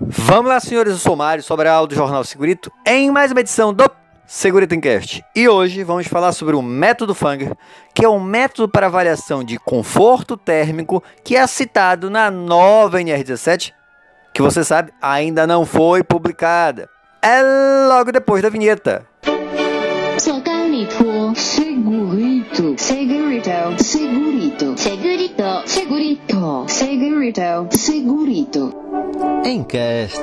Vamos lá, senhores, eu sou o Mário, sobre do Jornal Segurito, em mais uma edição do Segurito Encast. E hoje vamos falar sobre o método Fanger, que é um método para avaliação de conforto térmico que é citado na nova NR17, que você sabe ainda não foi publicada. É logo depois da vinheta. Segurito, segurito, segurito, segurito, segurito, segurito, segurito, segurito. Encast.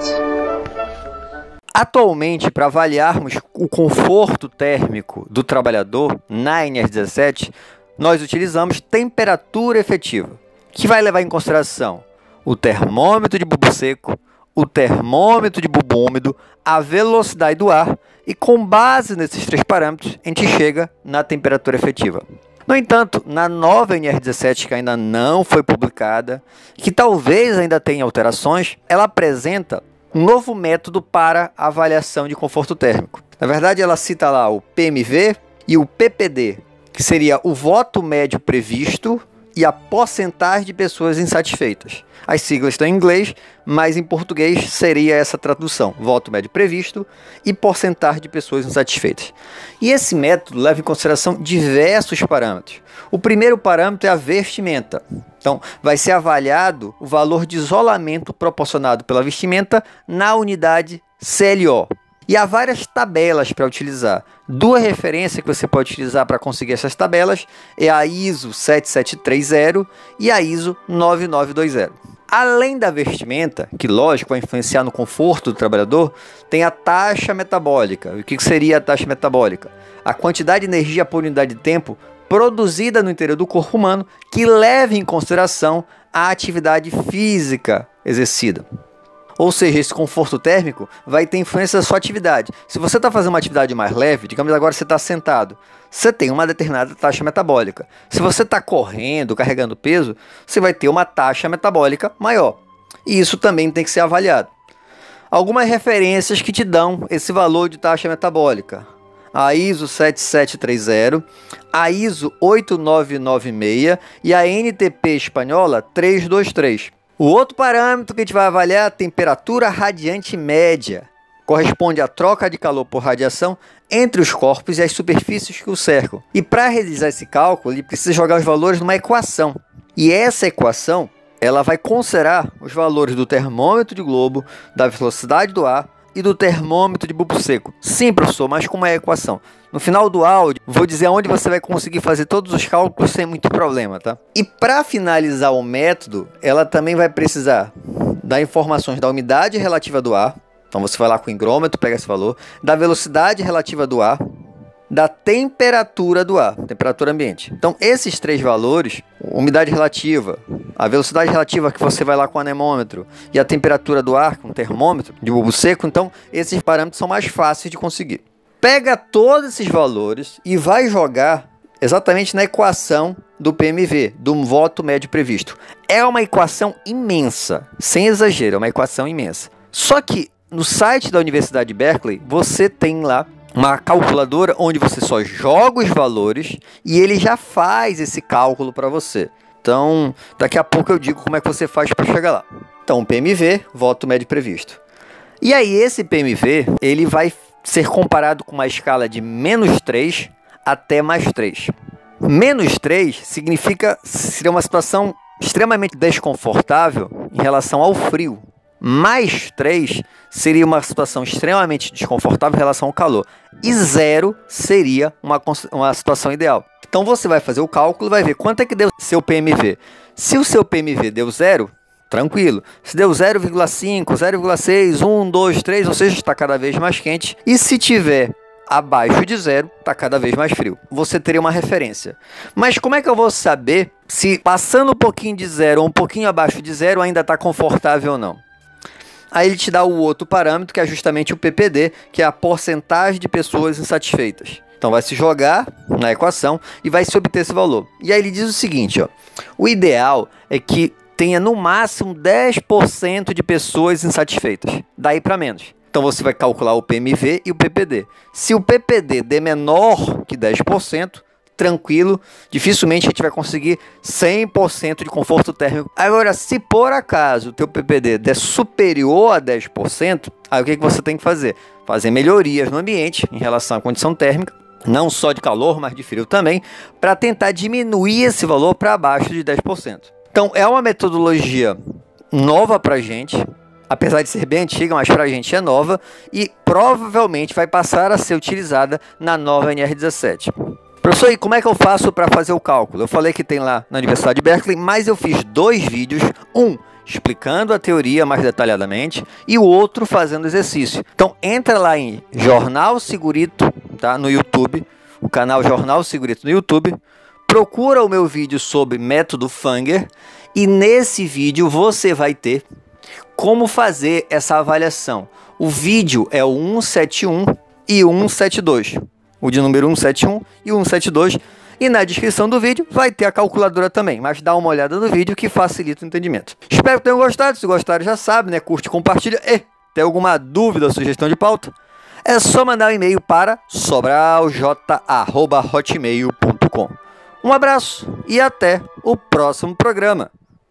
Atualmente, para avaliarmos o conforto térmico do trabalhador na NR17, nós utilizamos temperatura efetiva, que vai levar em consideração o termômetro de bulbo seco, o termômetro de bulbo úmido, a velocidade do ar e com base nesses três parâmetros a gente chega na temperatura efetiva. No entanto, na nova NR17 que ainda não foi publicada, que talvez ainda tenha alterações, ela apresenta um novo método para avaliação de conforto térmico. Na verdade, ela cita lá o PMV e o PPD, que seria o voto médio previsto e a porcentagem de pessoas insatisfeitas. As siglas estão em inglês, mas em português seria essa tradução: voto médio previsto e porcentagem de pessoas insatisfeitas. E esse método leva em consideração diversos parâmetros. O primeiro parâmetro é a vestimenta. Então, vai ser avaliado o valor de isolamento proporcionado pela vestimenta na unidade CLO. E há várias tabelas para utilizar. Duas referências que você pode utilizar para conseguir essas tabelas é a ISO 7730 e a ISO 9920. Além da vestimenta, que lógico vai influenciar no conforto do trabalhador, tem a taxa metabólica. O que seria a taxa metabólica? A quantidade de energia por unidade de tempo produzida no interior do corpo humano que leva em consideração a atividade física exercida. Ou seja, esse conforto térmico vai ter influência da sua atividade. Se você está fazendo uma atividade mais leve, digamos agora você está sentado, você tem uma determinada taxa metabólica. Se você está correndo, carregando peso, você vai ter uma taxa metabólica maior. E isso também tem que ser avaliado. Algumas referências que te dão esse valor de taxa metabólica. A ISO 7730, a ISO 8996 e a NTP espanhola 323. O outro parâmetro que a gente vai avaliar é a temperatura radiante média. Corresponde à troca de calor por radiação entre os corpos e as superfícies que o cercam. E para realizar esse cálculo, ele precisa jogar os valores numa equação. E essa equação, ela vai considerar os valores do termômetro de globo, da velocidade do ar e do termômetro de bulbo seco. Sim, professor, mas com uma equação. No final do áudio, vou dizer onde você vai conseguir fazer todos os cálculos sem muito problema, tá? E para finalizar o método, ela também vai precisar dar informações da umidade relativa do ar. Então você vai lá com o higrômetro, pega esse valor, da velocidade relativa do ar, da temperatura do ar, temperatura ambiente. Então, esses três valores, umidade relativa, a velocidade relativa que você vai lá com o anemômetro e a temperatura do ar com o termômetro de bulbo seco, então esses parâmetros são mais fáceis de conseguir. Pega todos esses valores e vai jogar exatamente na equação do PMV, do voto médio previsto. É uma equação imensa, sem exagero, é uma equação imensa. Só que no site da Universidade de Berkeley, você tem lá uma calculadora onde você só joga os valores e ele já faz esse cálculo para você. Então, daqui a pouco eu digo como é que você faz para chegar lá. Então, PMV, voto médio previsto. E aí, esse PMV, ele vai ser comparado com uma escala de menos 3 até mais 3. Menos 3 significa seria uma situação extremamente desconfortável em relação ao frio mais 3 seria uma situação extremamente desconfortável em relação ao calor. E zero seria uma, uma situação ideal. Então você vai fazer o cálculo vai ver quanto é que deu seu PMV. Se o seu PMV deu zero, tranquilo. Se deu 0,5, 0,6, 1, 2, 3, ou seja, está cada vez mais quente. E se tiver abaixo de zero, está cada vez mais frio. Você teria uma referência. Mas como é que eu vou saber se passando um pouquinho de zero ou um pouquinho abaixo de zero ainda está confortável ou não? Aí ele te dá o outro parâmetro, que é justamente o PPD, que é a porcentagem de pessoas insatisfeitas. Então vai se jogar na equação e vai se obter esse valor. E aí ele diz o seguinte, ó, o ideal é que tenha no máximo 10% de pessoas insatisfeitas, daí para menos. Então você vai calcular o PMV e o PPD. Se o PPD der menor que 10%, tranquilo, dificilmente a gente vai conseguir 100% de conforto térmico. Agora, se por acaso o teu PPD der superior a 10%, aí o que, que você tem que fazer? Fazer melhorias no ambiente em relação à condição térmica, não só de calor, mas de frio também, para tentar diminuir esse valor para abaixo de 10%. Então, é uma metodologia nova para gente, apesar de ser bem antiga, mas para a gente é nova e provavelmente vai passar a ser utilizada na nova NR17. Professor, e como é que eu faço para fazer o cálculo? Eu falei que tem lá na Universidade de Berkeley, mas eu fiz dois vídeos, um explicando a teoria mais detalhadamente e o outro fazendo exercício. Então entra lá em Jornal Segurito, tá, no YouTube, o canal Jornal Segurito no YouTube, procura o meu vídeo sobre método Fanger e nesse vídeo você vai ter como fazer essa avaliação. O vídeo é o 171 e 172 o de número 171 e 172. E na descrição do vídeo vai ter a calculadora também, mas dá uma olhada no vídeo que facilita o entendimento. Espero que tenham gostado, se gostaram já sabe, né? Curte, compartilha e tem alguma dúvida ou sugestão de pauta? É só mandar um e-mail para sobralj.hotmail.com. Um abraço e até o próximo programa.